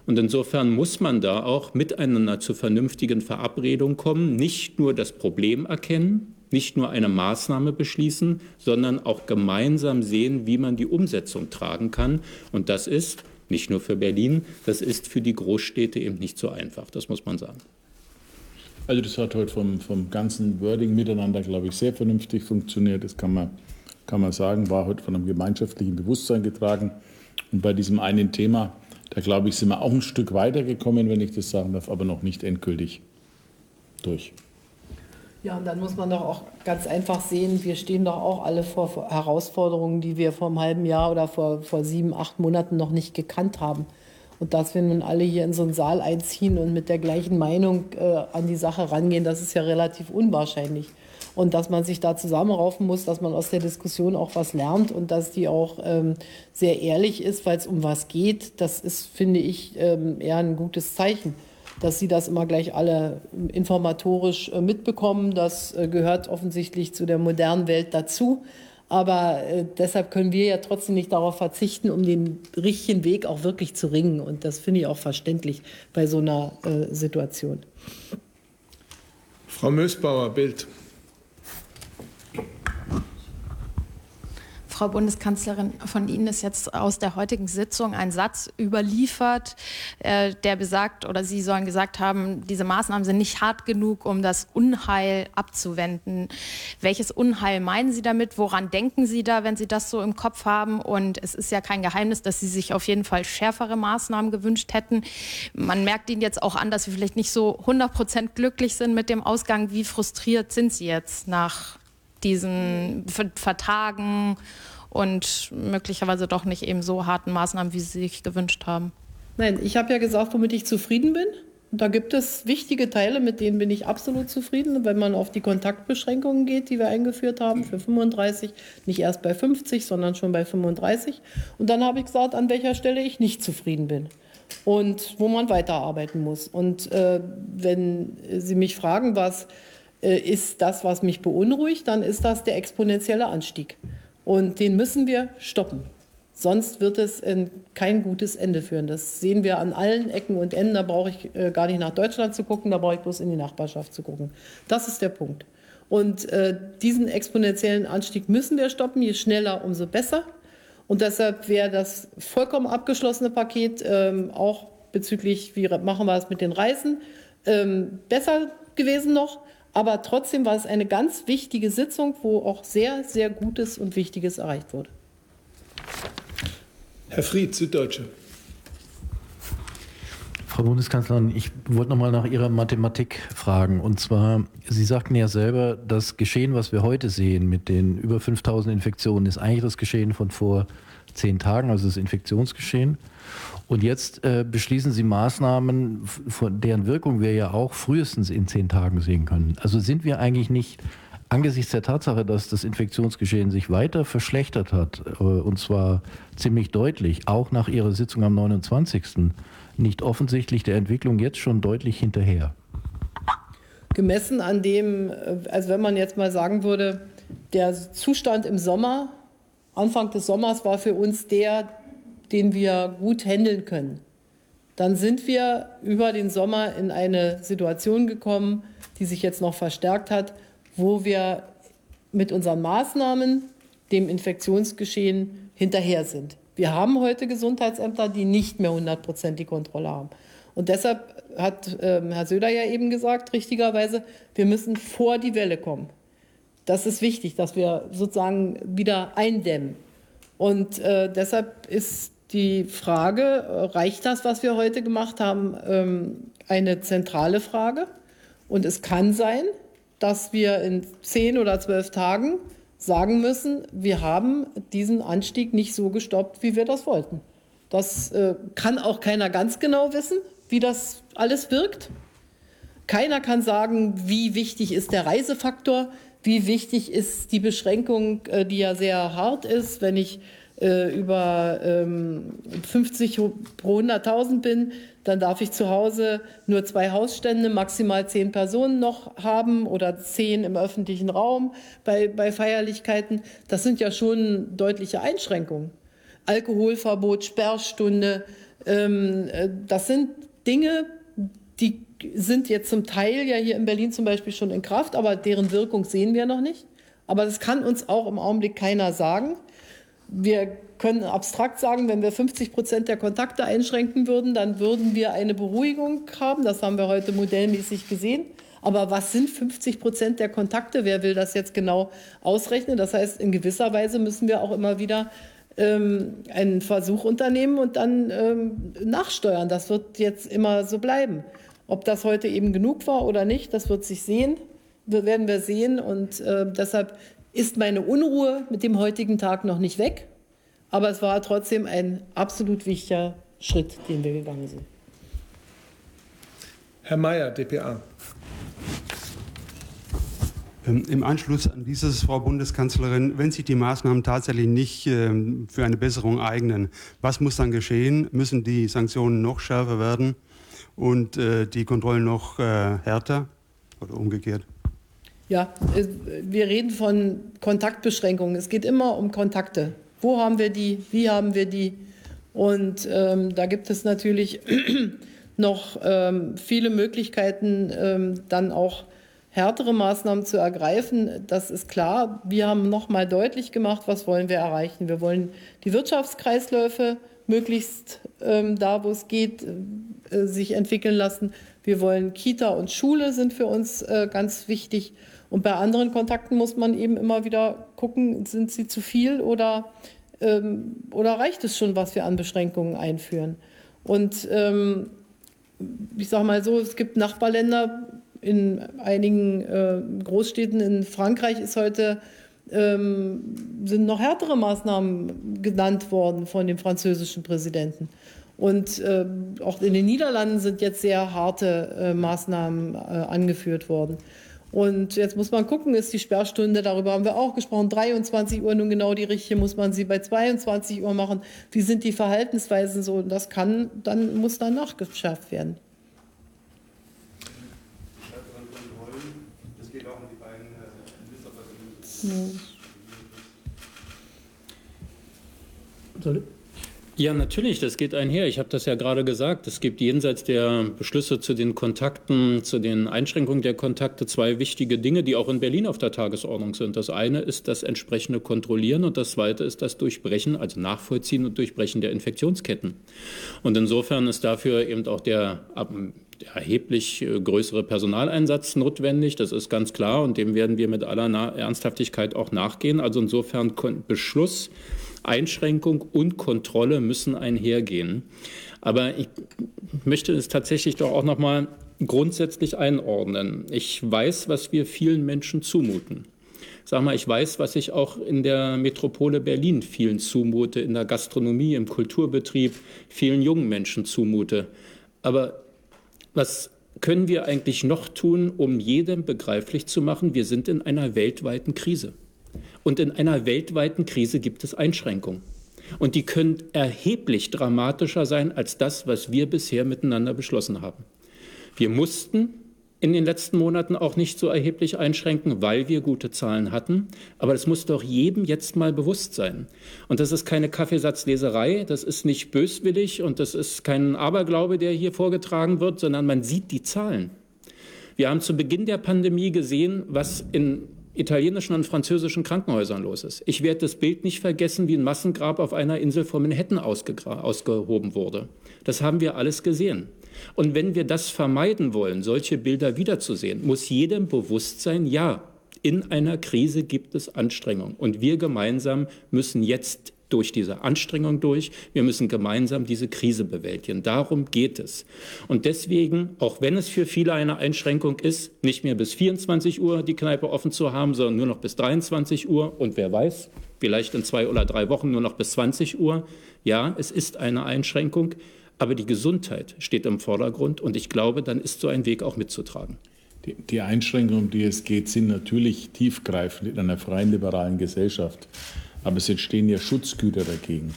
Und insofern muss man da auch miteinander zu vernünftigen Verabredungen kommen, nicht nur das Problem erkennen, nicht nur eine Maßnahme beschließen, sondern auch gemeinsam sehen, wie man die Umsetzung tragen kann. Und das ist nicht nur für Berlin, das ist für die Großstädte eben nicht so einfach, das muss man sagen. Also das hat heute vom, vom ganzen Wording miteinander, glaube ich, sehr vernünftig funktioniert. Das kann man, kann man sagen, war heute von einem gemeinschaftlichen Bewusstsein getragen. Und bei diesem einen Thema, da glaube ich, sind wir auch ein Stück weitergekommen, wenn ich das sagen darf, aber noch nicht endgültig durch. Ja, und dann muss man doch auch ganz einfach sehen, wir stehen doch auch alle vor Herausforderungen, die wir vor einem halben Jahr oder vor, vor sieben, acht Monaten noch nicht gekannt haben. Und dass wir nun alle hier in so einen Saal einziehen und mit der gleichen Meinung äh, an die Sache rangehen, das ist ja relativ unwahrscheinlich. Und dass man sich da zusammenraufen muss, dass man aus der Diskussion auch was lernt und dass die auch ähm, sehr ehrlich ist, weil es um was geht, das ist, finde ich, ähm, eher ein gutes Zeichen. Dass sie das immer gleich alle informatorisch äh, mitbekommen, das äh, gehört offensichtlich zu der modernen Welt dazu. Aber äh, deshalb können wir ja trotzdem nicht darauf verzichten, um den richtigen Weg auch wirklich zu ringen. Und das finde ich auch verständlich bei so einer äh, Situation. Frau Mösbauer, Bild. Frau Bundeskanzlerin, von Ihnen ist jetzt aus der heutigen Sitzung ein Satz überliefert, äh, der besagt, oder Sie sollen gesagt haben, diese Maßnahmen sind nicht hart genug, um das Unheil abzuwenden. Welches Unheil meinen Sie damit? Woran denken Sie da, wenn Sie das so im Kopf haben? Und es ist ja kein Geheimnis, dass Sie sich auf jeden Fall schärfere Maßnahmen gewünscht hätten. Man merkt Ihnen jetzt auch an, dass Sie vielleicht nicht so 100 Prozent glücklich sind mit dem Ausgang. Wie frustriert sind Sie jetzt nach diesen Vertagen und möglicherweise doch nicht eben so harten Maßnahmen, wie Sie sich gewünscht haben? Nein, ich habe ja gesagt, womit ich zufrieden bin. Da gibt es wichtige Teile, mit denen bin ich absolut zufrieden, wenn man auf die Kontaktbeschränkungen geht, die wir eingeführt haben für 35, nicht erst bei 50, sondern schon bei 35. Und dann habe ich gesagt, an welcher Stelle ich nicht zufrieden bin und wo man weiterarbeiten muss. Und äh, wenn Sie mich fragen, was ist das, was mich beunruhigt, dann ist das der exponentielle Anstieg. Und den müssen wir stoppen. Sonst wird es in kein gutes Ende führen. Das sehen wir an allen Ecken und Enden. Da brauche ich äh, gar nicht nach Deutschland zu gucken, da brauche ich bloß in die Nachbarschaft zu gucken. Das ist der Punkt. Und äh, diesen exponentiellen Anstieg müssen wir stoppen. Je schneller, umso besser. Und deshalb wäre das vollkommen abgeschlossene Paket ähm, auch bezüglich, wie machen wir es mit den Reisen, ähm, besser gewesen noch. Aber trotzdem war es eine ganz wichtige Sitzung, wo auch sehr, sehr Gutes und Wichtiges erreicht wurde. Herr Fried, Süddeutsche. Frau Bundeskanzlerin, ich wollte noch mal nach Ihrer Mathematik fragen. Und zwar, Sie sagten ja selber, das Geschehen, was wir heute sehen mit den über 5000 Infektionen, ist eigentlich das Geschehen von vor zehn Tagen, also das Infektionsgeschehen. Und jetzt äh, beschließen Sie Maßnahmen, von deren Wirkung wir ja auch frühestens in zehn Tagen sehen können. Also sind wir eigentlich nicht angesichts der Tatsache, dass das Infektionsgeschehen sich weiter verschlechtert hat, äh, und zwar ziemlich deutlich, auch nach Ihrer Sitzung am 29., nicht offensichtlich der Entwicklung jetzt schon deutlich hinterher? Gemessen an dem, äh, also wenn man jetzt mal sagen würde, der Zustand im Sommer, Anfang des Sommers war für uns der, den wir gut handeln können. Dann sind wir über den Sommer in eine Situation gekommen, die sich jetzt noch verstärkt hat, wo wir mit unseren Maßnahmen dem Infektionsgeschehen hinterher sind. Wir haben heute Gesundheitsämter, die nicht mehr 100 Prozent die Kontrolle haben. Und deshalb hat äh, Herr Söder ja eben gesagt, richtigerweise, wir müssen vor die Welle kommen. Das ist wichtig, dass wir sozusagen wieder eindämmen. Und äh, deshalb ist die Frage, äh, reicht das, was wir heute gemacht haben, ähm, eine zentrale Frage. Und es kann sein, dass wir in zehn oder zwölf Tagen sagen müssen, wir haben diesen Anstieg nicht so gestoppt, wie wir das wollten. Das äh, kann auch keiner ganz genau wissen, wie das alles wirkt. Keiner kann sagen, wie wichtig ist der Reisefaktor, wie wichtig ist die Beschränkung, äh, die ja sehr hart ist, wenn ich äh, über ähm, 50 pro 100.000 bin, dann darf ich zu Hause nur zwei Hausstände, maximal zehn Personen noch haben oder zehn im öffentlichen Raum bei, bei Feierlichkeiten. Das sind ja schon deutliche Einschränkungen. Alkoholverbot, Sperrstunde, ähm, äh, das sind Dinge, die sind jetzt zum Teil ja hier in Berlin zum Beispiel schon in Kraft, aber deren Wirkung sehen wir noch nicht. Aber das kann uns auch im Augenblick keiner sagen. Wir können abstrakt sagen, wenn wir 50 Prozent der Kontakte einschränken würden, dann würden wir eine Beruhigung haben. Das haben wir heute modellmäßig gesehen. Aber was sind 50 Prozent der Kontakte? Wer will das jetzt genau ausrechnen? Das heißt, in gewisser Weise müssen wir auch immer wieder ähm, einen Versuch unternehmen und dann ähm, nachsteuern. Das wird jetzt immer so bleiben. Ob das heute eben genug war oder nicht, das wird sich sehen, werden wir sehen. Und äh, deshalb ist meine Unruhe mit dem heutigen Tag noch nicht weg, aber es war trotzdem ein absolut wichtiger Schritt, den wir gegangen sind. Herr Mayer, dpa. Ähm, Im Anschluss an dieses, Frau Bundeskanzlerin, wenn sich die Maßnahmen tatsächlich nicht ähm, für eine Besserung eignen, was muss dann geschehen? Müssen die Sanktionen noch schärfer werden und äh, die Kontrollen noch äh, härter oder umgekehrt? Ja, wir reden von Kontaktbeschränkungen. Es geht immer um Kontakte. Wo haben wir die? Wie haben wir die? Und ähm, da gibt es natürlich [CLEARS THROAT] noch ähm, viele Möglichkeiten, ähm, dann auch härtere Maßnahmen zu ergreifen. Das ist klar. Wir haben noch mal deutlich gemacht, was wollen wir erreichen. Wir wollen die Wirtschaftskreisläufe möglichst ähm, da, wo es geht, äh, sich entwickeln lassen. Wir wollen Kita und Schule sind für uns äh, ganz wichtig. Und bei anderen Kontakten muss man eben immer wieder gucken, sind sie zu viel oder, ähm, oder reicht es schon, was wir an Beschränkungen einführen. Und ähm, ich sage mal so, es gibt Nachbarländer, in einigen äh, Großstädten in Frankreich ist heute ähm, sind noch härtere Maßnahmen genannt worden von dem französischen Präsidenten. Und äh, auch in den Niederlanden sind jetzt sehr harte äh, Maßnahmen äh, angeführt worden. Und jetzt muss man gucken, ist die Sperrstunde, darüber haben wir auch gesprochen, 23 Uhr nun genau die richtige, muss man sie bei 22 Uhr machen? Wie sind die Verhaltensweisen so? Und das kann, dann muss dann nachgeschärft werden. Das ja, natürlich, das geht einher. Ich habe das ja gerade gesagt. Es gibt jenseits der Beschlüsse zu den Kontakten, zu den Einschränkungen der Kontakte zwei wichtige Dinge, die auch in Berlin auf der Tagesordnung sind. Das eine ist das entsprechende Kontrollieren und das zweite ist das Durchbrechen, also Nachvollziehen und Durchbrechen der Infektionsketten. Und insofern ist dafür eben auch der erheblich äh, größere Personaleinsatz notwendig. Das ist ganz klar und dem werden wir mit aller Ernsthaftigkeit auch nachgehen. Also insofern Beschluss Einschränkung und Kontrolle müssen einhergehen. Aber ich möchte es tatsächlich doch auch noch mal grundsätzlich einordnen. Ich weiß, was wir vielen Menschen zumuten. Sag mal, ich weiß, was ich auch in der Metropole Berlin vielen zumute, in der Gastronomie, im Kulturbetrieb, vielen jungen Menschen zumute. Aber was können wir eigentlich noch tun, um jedem begreiflich zu machen, wir sind in einer weltweiten Krise. Und in einer weltweiten Krise gibt es Einschränkungen. Und die können erheblich dramatischer sein als das, was wir bisher miteinander beschlossen haben. Wir mussten in den letzten Monaten auch nicht so erheblich einschränken, weil wir gute Zahlen hatten. Aber das muss doch jedem jetzt mal bewusst sein. Und das ist keine Kaffeesatzleserei, das ist nicht böswillig und das ist kein Aberglaube, der hier vorgetragen wird, sondern man sieht die Zahlen. Wir haben zu Beginn der Pandemie gesehen, was in italienischen und französischen Krankenhäusern los ist. Ich werde das Bild nicht vergessen, wie ein Massengrab auf einer Insel vor Manhattan ausgehoben wurde. Das haben wir alles gesehen. Und wenn wir das vermeiden wollen, solche Bilder wiederzusehen, muss jedem bewusst sein, ja, in einer Krise gibt es Anstrengungen. Und wir gemeinsam müssen jetzt durch diese Anstrengung durch. Wir müssen gemeinsam diese Krise bewältigen. Darum geht es. Und deswegen, auch wenn es für viele eine Einschränkung ist, nicht mehr bis 24 Uhr die Kneipe offen zu haben, sondern nur noch bis 23 Uhr und wer weiß, vielleicht in zwei oder drei Wochen nur noch bis 20 Uhr. Ja, es ist eine Einschränkung, aber die Gesundheit steht im Vordergrund und ich glaube, dann ist so ein Weg auch mitzutragen. Die, die Einschränkungen, um die es geht, sind natürlich tiefgreifend in einer freien liberalen Gesellschaft aber es entstehen ja Schutzgüter dagegen.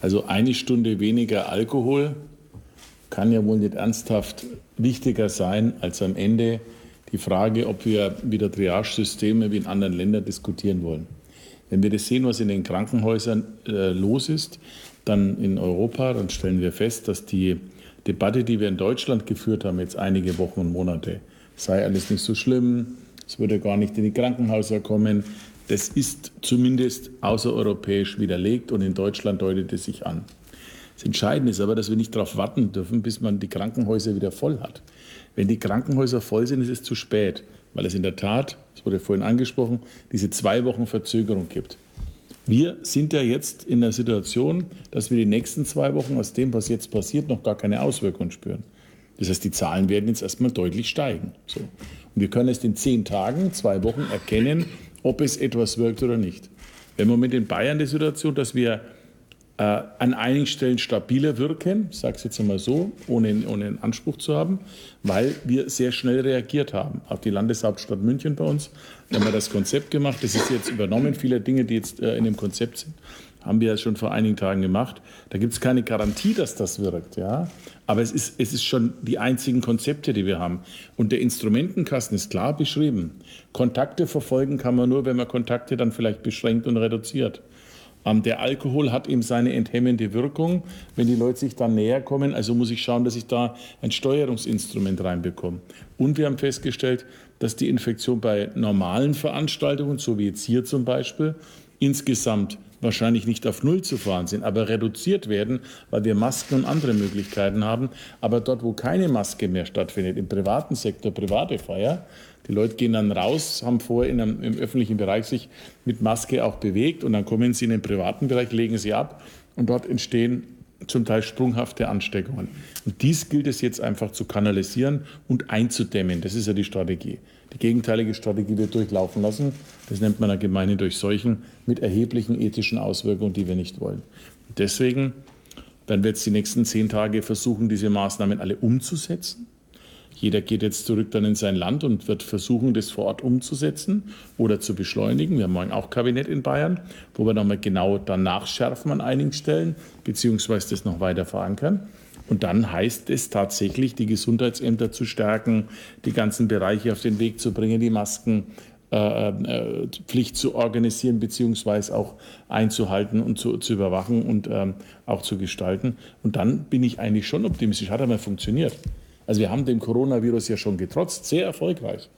Also eine Stunde weniger Alkohol kann ja wohl nicht ernsthaft wichtiger sein als am Ende die Frage, ob wir wieder Triage-Systeme wie in anderen Ländern diskutieren wollen. Wenn wir das sehen, was in den Krankenhäusern äh, los ist, dann in Europa, dann stellen wir fest, dass die Debatte, die wir in Deutschland geführt haben, jetzt einige Wochen und Monate, sei alles nicht so schlimm, es würde gar nicht in die Krankenhäuser kommen, das ist zumindest außereuropäisch widerlegt und in Deutschland deutet es sich an. Das Entscheidende ist aber, dass wir nicht darauf warten dürfen, bis man die Krankenhäuser wieder voll hat. Wenn die Krankenhäuser voll sind, ist es zu spät, weil es in der Tat, das wurde vorhin angesprochen, diese zwei Wochen Verzögerung gibt. Wir sind ja jetzt in der Situation, dass wir die nächsten zwei Wochen aus dem, was jetzt passiert, noch gar keine Auswirkungen spüren. Das heißt, die Zahlen werden jetzt erstmal deutlich steigen. So. Und wir können erst in zehn Tagen, zwei Wochen erkennen, ob es etwas wirkt oder nicht. Wir haben im Moment in Bayern die Situation, dass wir äh, an einigen Stellen stabiler wirken, ich sage es jetzt einmal so, ohne, ohne einen Anspruch zu haben, weil wir sehr schnell reagiert haben. Auch die Landeshauptstadt München bei uns, haben wir das Konzept gemacht, das ist jetzt übernommen, viele Dinge, die jetzt äh, in dem Konzept sind. Haben wir ja schon vor einigen Tagen gemacht. Da gibt es keine Garantie, dass das wirkt. Ja? Aber es ist, es ist schon die einzigen Konzepte, die wir haben. Und der Instrumentenkasten ist klar beschrieben. Kontakte verfolgen kann man nur, wenn man Kontakte dann vielleicht beschränkt und reduziert. Ähm, der Alkohol hat eben seine enthemmende Wirkung, wenn die Leute sich dann näher kommen. Also muss ich schauen, dass ich da ein Steuerungsinstrument reinbekomme. Und wir haben festgestellt, dass die Infektion bei normalen Veranstaltungen, so wie jetzt hier zum Beispiel, insgesamt wahrscheinlich nicht auf Null zu fahren sind, aber reduziert werden, weil wir Masken und andere Möglichkeiten haben. Aber dort, wo keine Maske mehr stattfindet, im privaten Sektor, private Feier, die Leute gehen dann raus, haben vorher in einem, im öffentlichen Bereich sich mit Maske auch bewegt und dann kommen sie in den privaten Bereich, legen sie ab und dort entstehen zum Teil sprunghafte Ansteckungen. Und dies gilt es jetzt einfach zu kanalisieren und einzudämmen. Das ist ja die Strategie. Die gegenteilige Strategie wird durchlaufen lassen. Das nennt man allgemeine Durchseuchen mit erheblichen ethischen Auswirkungen, die wir nicht wollen. Deswegen werden wir jetzt die nächsten zehn Tage versuchen, diese Maßnahmen alle umzusetzen. Jeder geht jetzt zurück dann in sein Land und wird versuchen, das vor Ort umzusetzen oder zu beschleunigen. Wir haben morgen auch Kabinett in Bayern, wo wir nochmal genau danach schärfen an einigen Stellen, beziehungsweise das noch weiter verankern. Und dann heißt es tatsächlich, die Gesundheitsämter zu stärken, die ganzen Bereiche auf den Weg zu bringen, die Maskenpflicht äh, äh, zu organisieren beziehungsweise auch einzuhalten und zu, zu überwachen und ähm, auch zu gestalten. Und dann bin ich eigentlich schon optimistisch. Hat einmal funktioniert. Also wir haben dem Coronavirus ja schon getrotzt, sehr erfolgreich.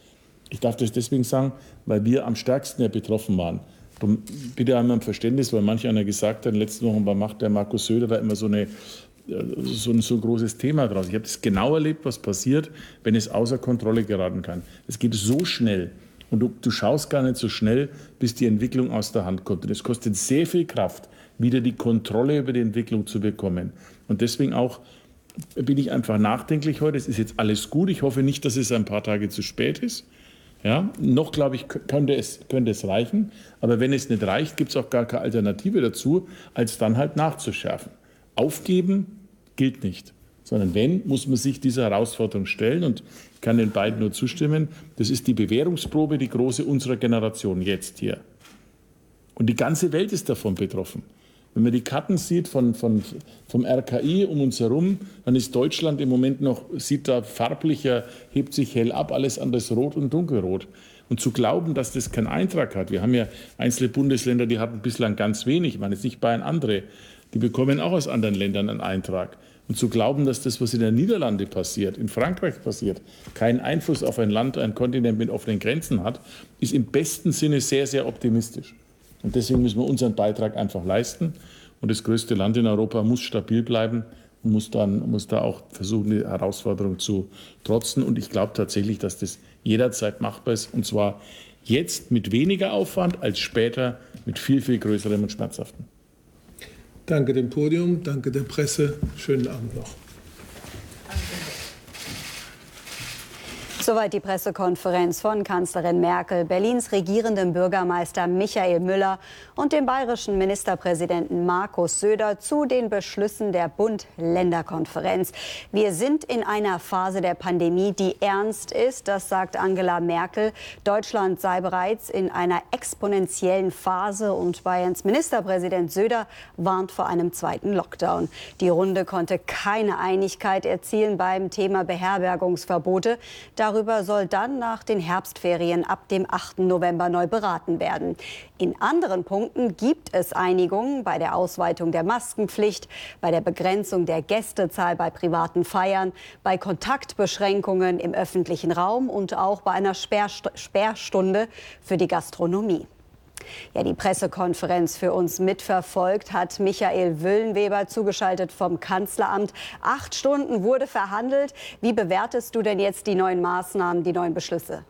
Ich darf das deswegen sagen, weil wir am stärksten ja betroffen waren. Bitte einmal ein Verständnis, weil manch einer gesagt hat, in den letzten Wochen Macht der Markus Söder da immer so eine so ein so großes Thema draus. Ich habe das genau erlebt, was passiert, wenn es außer Kontrolle geraten kann. Es geht so schnell und du, du schaust gar nicht so schnell, bis die Entwicklung aus der Hand kommt. Und es kostet sehr viel Kraft, wieder die Kontrolle über die Entwicklung zu bekommen. Und deswegen auch bin ich einfach nachdenklich heute. Es ist jetzt alles gut. Ich hoffe nicht, dass es ein paar Tage zu spät ist. Ja, noch glaube ich, könnte es, könnte es reichen. Aber wenn es nicht reicht, gibt es auch gar keine Alternative dazu, als dann halt nachzuschärfen. Aufgeben gilt nicht, sondern wenn, muss man sich dieser Herausforderung stellen und ich kann den beiden nur zustimmen. Das ist die Bewährungsprobe, die große unserer Generation jetzt hier. Und die ganze Welt ist davon betroffen. Wenn man die Karten sieht von, von, vom RKI um uns herum, dann ist Deutschland im Moment noch, sieht da farblicher, hebt sich hell ab, alles anders rot und dunkelrot. Und zu glauben, dass das keinen Eintrag hat, wir haben ja einzelne Bundesländer, die hatten bislang ganz wenig, ich meine jetzt nicht Bayern, andere, die bekommen auch aus anderen Ländern einen Eintrag. Und zu glauben, dass das, was in den Niederlanden passiert, in Frankreich passiert, keinen Einfluss auf ein Land, ein Kontinent mit offenen Grenzen hat, ist im besten Sinne sehr, sehr optimistisch. Und deswegen müssen wir unseren Beitrag einfach leisten. Und das größte Land in Europa muss stabil bleiben und muss, dann, muss da auch versuchen, die Herausforderung zu trotzen. Und ich glaube tatsächlich, dass das jederzeit machbar ist. Und zwar jetzt mit weniger Aufwand als später mit viel, viel größerem und schmerzhaften. Danke dem Podium, danke der Presse. Schönen Abend noch. Soweit die Pressekonferenz von Kanzlerin Merkel, Berlins regierendem Bürgermeister Michael Müller und dem bayerischen Ministerpräsidenten Markus Söder zu den Beschlüssen der Bund-Länder-Konferenz. Wir sind in einer Phase der Pandemie, die ernst ist, das sagt Angela Merkel. Deutschland sei bereits in einer exponentiellen Phase und Bayerns Ministerpräsident Söder warnt vor einem zweiten Lockdown. Die Runde konnte keine Einigkeit erzielen beim Thema Beherbergungsverbote. Darüber soll dann nach den Herbstferien ab dem 8. November neu beraten werden. In anderen Punkten gibt es Einigungen bei der Ausweitung der Maskenpflicht, bei der Begrenzung der Gästezahl bei privaten Feiern, bei Kontaktbeschränkungen im öffentlichen Raum und auch bei einer Sperrstunde für die Gastronomie. Ja, die Pressekonferenz für uns mitverfolgt hat Michael Wüllenweber zugeschaltet vom Kanzleramt. Acht Stunden wurde verhandelt. Wie bewertest du denn jetzt die neuen Maßnahmen, die neuen Beschlüsse?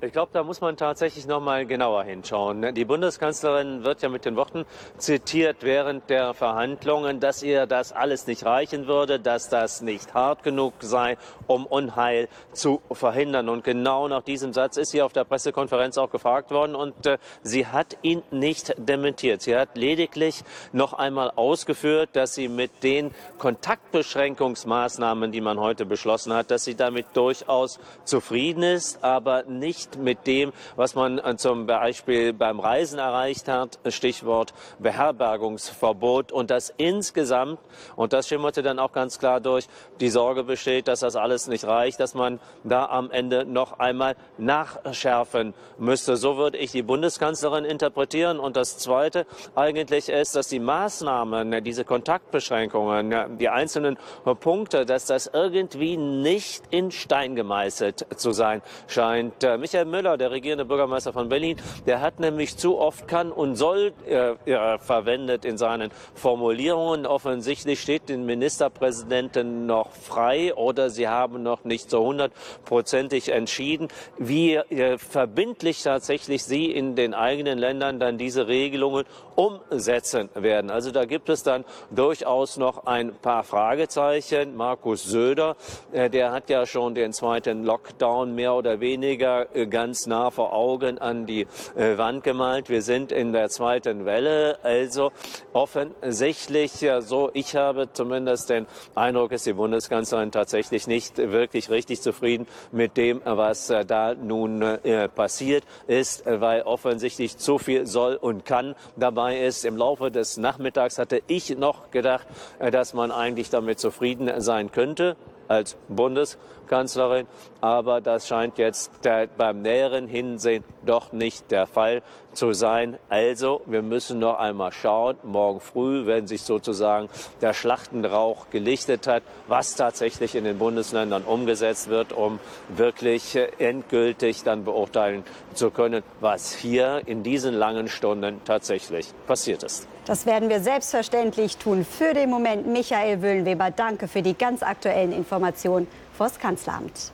Ich glaube, da muss man tatsächlich noch mal genauer hinschauen. Die Bundeskanzlerin wird ja mit den Worten zitiert während der Verhandlungen, dass ihr das alles nicht reichen würde, dass das nicht hart genug sei, um Unheil zu verhindern. Und genau nach diesem Satz ist sie auf der Pressekonferenz auch gefragt worden und äh, sie hat ihn nicht dementiert. Sie hat lediglich noch einmal ausgeführt, dass sie mit den Kontaktbeschränkungsmaßnahmen, die man heute beschlossen hat, dass sie damit durchaus zufrieden ist, aber nicht nicht mit dem, was man äh, zum Beispiel beim Reisen erreicht hat. Stichwort Beherbergungsverbot und das insgesamt, und das schimmerte dann auch ganz klar durch, die Sorge besteht, dass das alles nicht reicht, dass man da am Ende noch einmal nachschärfen müsste. So würde ich die Bundeskanzlerin interpretieren. Und das Zweite eigentlich ist, dass die Maßnahmen, diese Kontaktbeschränkungen, die einzelnen Punkte, dass das irgendwie nicht in Stein gemeißelt zu sein scheint. Äh, Michael Müller, der regierende Bürgermeister von Berlin, der hat nämlich zu oft kann und soll äh, äh, verwendet in seinen Formulierungen. Offensichtlich steht den Ministerpräsidenten noch frei oder sie haben noch nicht so hundertprozentig entschieden, wie äh, verbindlich tatsächlich sie in den eigenen Ländern dann diese Regelungen umsetzen werden. Also da gibt es dann durchaus noch ein paar Fragezeichen. Markus Söder, äh, der hat ja schon den zweiten Lockdown mehr oder weniger äh, ganz nah vor Augen an die äh, Wand gemalt. Wir sind in der zweiten Welle. Also offensichtlich so, ich habe zumindest den Eindruck, ist die Bundeskanzlerin tatsächlich nicht wirklich richtig zufrieden mit dem, was da nun passiert ist, weil offensichtlich zu viel soll und kann dabei ist. Im Laufe des Nachmittags hatte ich noch gedacht, dass man eigentlich damit zufrieden sein könnte als Bundeskanzlerin. Aber das scheint jetzt beim näheren Hinsehen doch nicht der Fall zu sein. Also, wir müssen noch einmal schauen, morgen früh, wenn sich sozusagen der Schlachtenrauch gelichtet hat, was tatsächlich in den Bundesländern umgesetzt wird, um wirklich endgültig dann beurteilen zu können, was hier in diesen langen Stunden tatsächlich passiert ist. Das werden wir selbstverständlich tun. Für den Moment, Michael Wöhlenweber, danke für die ganz aktuellen Informationen vors Kanzleramt.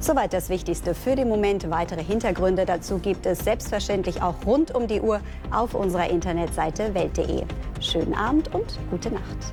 Soweit das Wichtigste für den Moment. Weitere Hintergründe dazu gibt es selbstverständlich auch rund um die Uhr auf unserer Internetseite welt.de. Schönen Abend und gute Nacht.